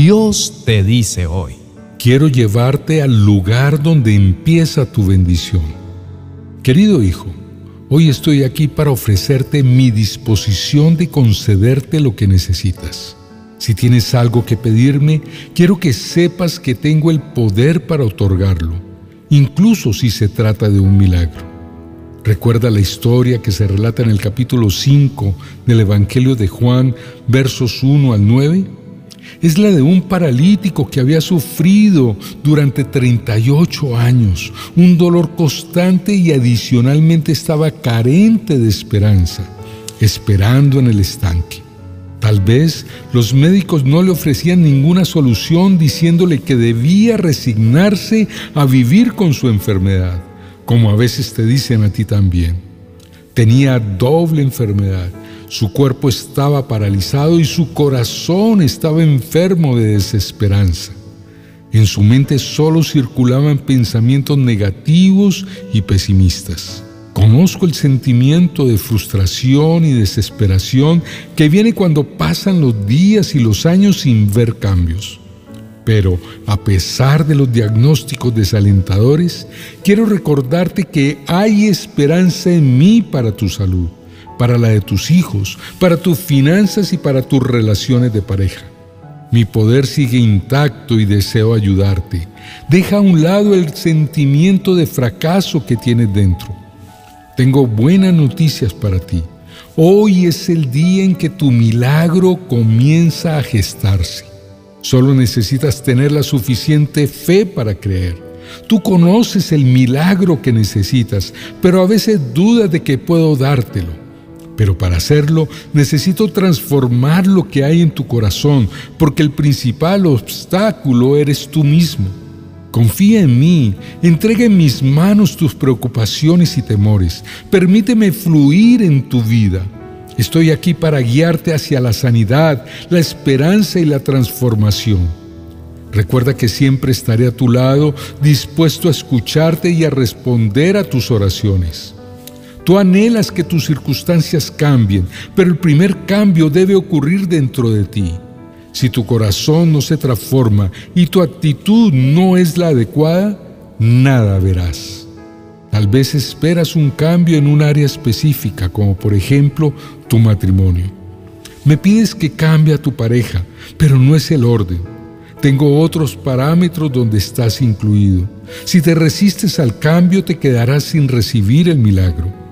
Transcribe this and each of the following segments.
Dios te dice hoy, quiero llevarte al lugar donde empieza tu bendición. Querido hijo, hoy estoy aquí para ofrecerte mi disposición de concederte lo que necesitas. Si tienes algo que pedirme, quiero que sepas que tengo el poder para otorgarlo, incluso si se trata de un milagro. Recuerda la historia que se relata en el capítulo 5 del Evangelio de Juan, versos 1 al 9 es la de un paralítico que había sufrido durante 38 años, un dolor constante y adicionalmente estaba carente de esperanza, esperando en el estanque. Tal vez los médicos no le ofrecían ninguna solución diciéndole que debía resignarse a vivir con su enfermedad, como a veces te dicen a ti también. Tenía doble enfermedad su cuerpo estaba paralizado y su corazón estaba enfermo de desesperanza. En su mente solo circulaban pensamientos negativos y pesimistas. Conozco el sentimiento de frustración y desesperación que viene cuando pasan los días y los años sin ver cambios. Pero a pesar de los diagnósticos desalentadores, quiero recordarte que hay esperanza en mí para tu salud para la de tus hijos, para tus finanzas y para tus relaciones de pareja. Mi poder sigue intacto y deseo ayudarte. Deja a un lado el sentimiento de fracaso que tienes dentro. Tengo buenas noticias para ti. Hoy es el día en que tu milagro comienza a gestarse. Solo necesitas tener la suficiente fe para creer. Tú conoces el milagro que necesitas, pero a veces dudas de que puedo dártelo. Pero para hacerlo necesito transformar lo que hay en tu corazón, porque el principal obstáculo eres tú mismo. Confía en mí, entrega en mis manos tus preocupaciones y temores. Permíteme fluir en tu vida. Estoy aquí para guiarte hacia la sanidad, la esperanza y la transformación. Recuerda que siempre estaré a tu lado, dispuesto a escucharte y a responder a tus oraciones. Tú anhelas que tus circunstancias cambien, pero el primer cambio debe ocurrir dentro de ti. Si tu corazón no se transforma y tu actitud no es la adecuada, nada verás. Tal vez esperas un cambio en un área específica, como por ejemplo tu matrimonio. Me pides que cambie a tu pareja, pero no es el orden. Tengo otros parámetros donde estás incluido. Si te resistes al cambio, te quedarás sin recibir el milagro.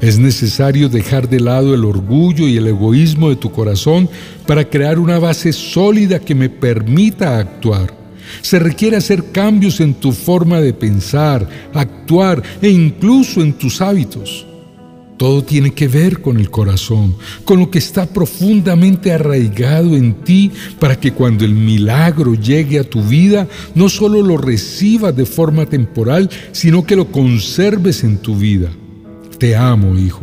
Es necesario dejar de lado el orgullo y el egoísmo de tu corazón para crear una base sólida que me permita actuar. Se requiere hacer cambios en tu forma de pensar, actuar e incluso en tus hábitos. Todo tiene que ver con el corazón, con lo que está profundamente arraigado en ti para que cuando el milagro llegue a tu vida, no solo lo recibas de forma temporal, sino que lo conserves en tu vida. Te amo, hijo.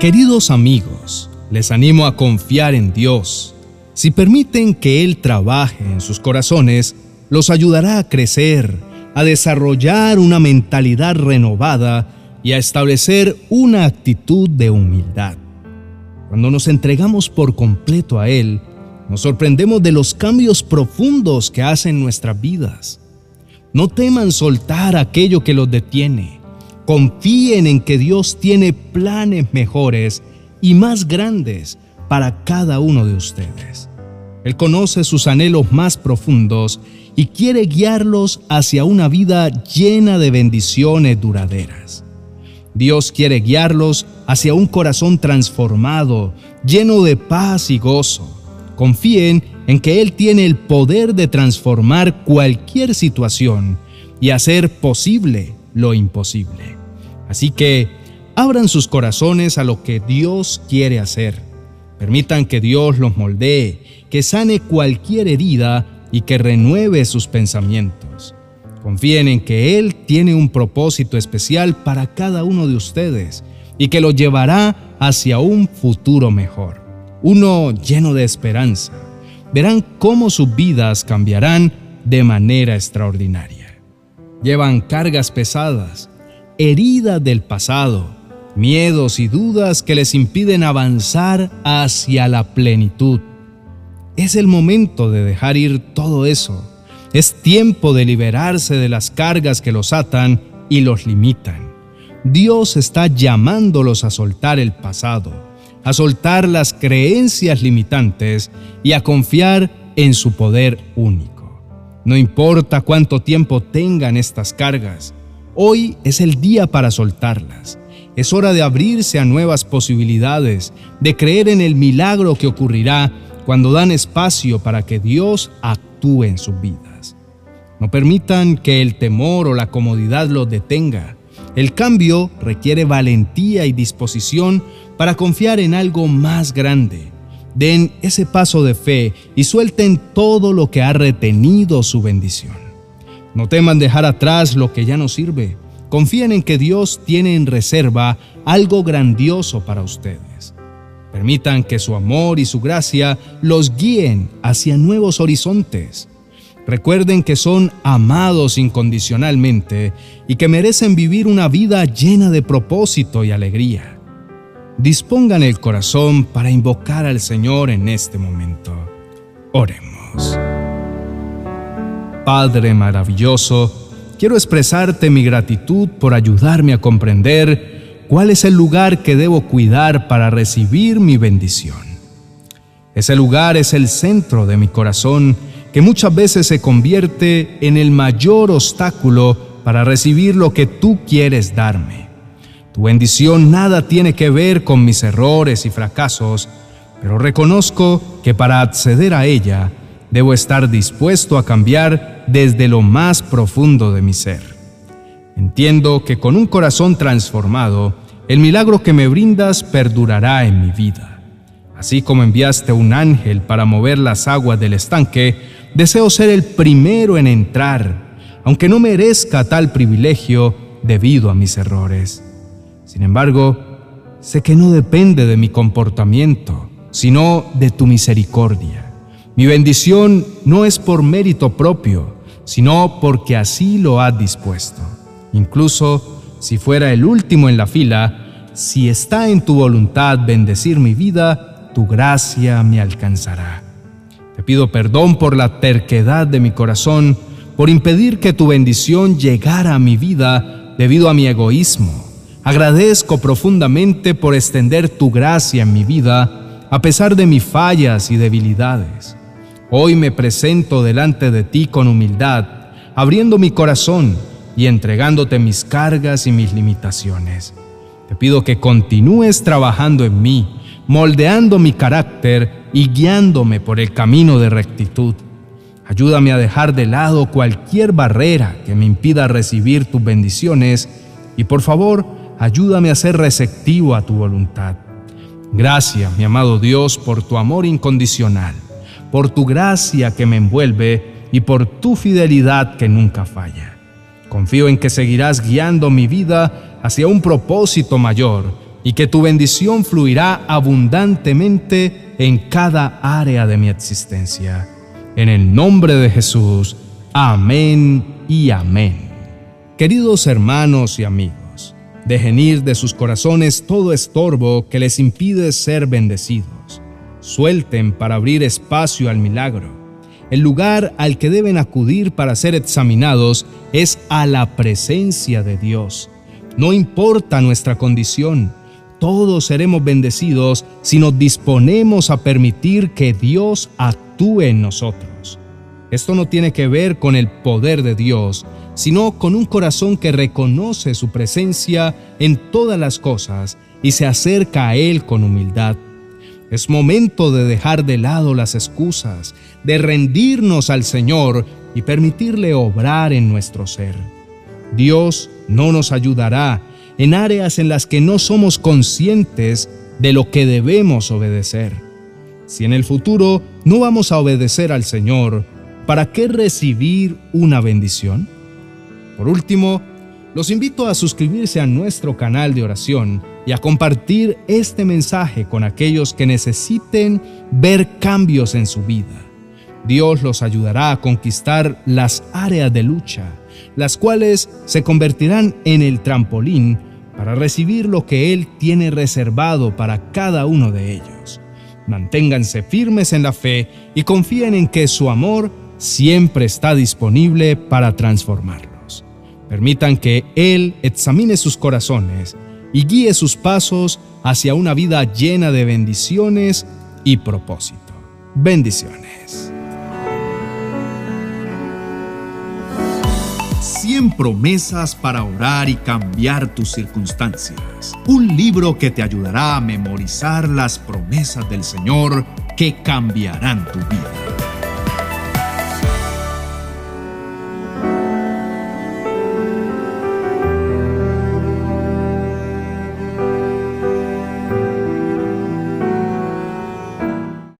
Queridos amigos, les animo a confiar en Dios. Si permiten que Él trabaje en sus corazones, los ayudará a crecer, a desarrollar una mentalidad renovada y a establecer una actitud de humildad. Cuando nos entregamos por completo a Él, nos sorprendemos de los cambios profundos que hacen nuestras vidas. No teman soltar aquello que los detiene. Confíen en que Dios tiene planes mejores y más grandes para cada uno de ustedes. Él conoce sus anhelos más profundos y quiere guiarlos hacia una vida llena de bendiciones duraderas. Dios quiere guiarlos hacia un corazón transformado, lleno de paz y gozo. Confíen en que Él tiene el poder de transformar cualquier situación y hacer posible lo imposible. Así que abran sus corazones a lo que Dios quiere hacer. Permitan que Dios los moldee, que sane cualquier herida y que renueve sus pensamientos. Confíen en que Él tiene un propósito especial para cada uno de ustedes y que los llevará hacia un futuro mejor, uno lleno de esperanza verán cómo sus vidas cambiarán de manera extraordinaria. Llevan cargas pesadas, heridas del pasado, miedos y dudas que les impiden avanzar hacia la plenitud. Es el momento de dejar ir todo eso. Es tiempo de liberarse de las cargas que los atan y los limitan. Dios está llamándolos a soltar el pasado, a soltar las creencias limitantes y a confiar en su poder único. No importa cuánto tiempo tengan estas cargas, hoy es el día para soltarlas. Es hora de abrirse a nuevas posibilidades, de creer en el milagro que ocurrirá cuando dan espacio para que Dios actúe en sus vidas. No permitan que el temor o la comodidad los detenga. El cambio requiere valentía y disposición para confiar en algo más grande. Den ese paso de fe y suelten todo lo que ha retenido su bendición. No teman dejar atrás lo que ya no sirve. Confíen en que Dios tiene en reserva algo grandioso para ustedes. Permitan que su amor y su gracia los guíen hacia nuevos horizontes. Recuerden que son amados incondicionalmente y que merecen vivir una vida llena de propósito y alegría. Dispongan el corazón para invocar al Señor en este momento. Oremos. Padre maravilloso, quiero expresarte mi gratitud por ayudarme a comprender cuál es el lugar que debo cuidar para recibir mi bendición. Ese lugar es el centro de mi corazón que muchas veces se convierte en el mayor obstáculo para recibir lo que tú quieres darme. Tu bendición nada tiene que ver con mis errores y fracasos, pero reconozco que para acceder a ella debo estar dispuesto a cambiar desde lo más profundo de mi ser. Entiendo que con un corazón transformado, el milagro que me brindas perdurará en mi vida. Así como enviaste un ángel para mover las aguas del estanque, deseo ser el primero en entrar, aunque no merezca tal privilegio debido a mis errores. Sin embargo, sé que no depende de mi comportamiento, sino de tu misericordia. Mi bendición no es por mérito propio, sino porque así lo has dispuesto. Incluso si fuera el último en la fila, si está en tu voluntad bendecir mi vida, tu gracia me alcanzará. Pido perdón por la terquedad de mi corazón, por impedir que tu bendición llegara a mi vida debido a mi egoísmo. Agradezco profundamente por extender tu gracia en mi vida, a pesar de mis fallas y debilidades. Hoy me presento delante de ti con humildad, abriendo mi corazón y entregándote mis cargas y mis limitaciones. Te pido que continúes trabajando en mí, moldeando mi carácter y guiándome por el camino de rectitud. Ayúdame a dejar de lado cualquier barrera que me impida recibir tus bendiciones y por favor, ayúdame a ser receptivo a tu voluntad. Gracias, mi amado Dios, por tu amor incondicional, por tu gracia que me envuelve y por tu fidelidad que nunca falla. Confío en que seguirás guiando mi vida hacia un propósito mayor y que tu bendición fluirá abundantemente en cada área de mi existencia. En el nombre de Jesús, amén y amén. Queridos hermanos y amigos, dejen ir de sus corazones todo estorbo que les impide ser bendecidos. Suelten para abrir espacio al milagro el lugar al que deben acudir para ser examinados es a la presencia de Dios. No importa nuestra condición, todos seremos bendecidos si nos disponemos a permitir que Dios actúe en nosotros. Esto no tiene que ver con el poder de Dios, sino con un corazón que reconoce su presencia en todas las cosas y se acerca a Él con humildad. Es momento de dejar de lado las excusas, de rendirnos al Señor y permitirle obrar en nuestro ser. Dios no nos ayudará en áreas en las que no somos conscientes de lo que debemos obedecer. Si en el futuro no vamos a obedecer al Señor, ¿para qué recibir una bendición? Por último, los invito a suscribirse a nuestro canal de oración y a compartir este mensaje con aquellos que necesiten ver cambios en su vida. Dios los ayudará a conquistar las áreas de lucha, las cuales se convertirán en el trampolín para recibir lo que Él tiene reservado para cada uno de ellos. Manténganse firmes en la fe y confíen en que su amor siempre está disponible para transformarlos. Permitan que Él examine sus corazones y guíe sus pasos hacia una vida llena de bendiciones y propósito. Bendiciones. 100 promesas para orar y cambiar tus circunstancias. Un libro que te ayudará a memorizar las promesas del Señor que cambiarán tu vida.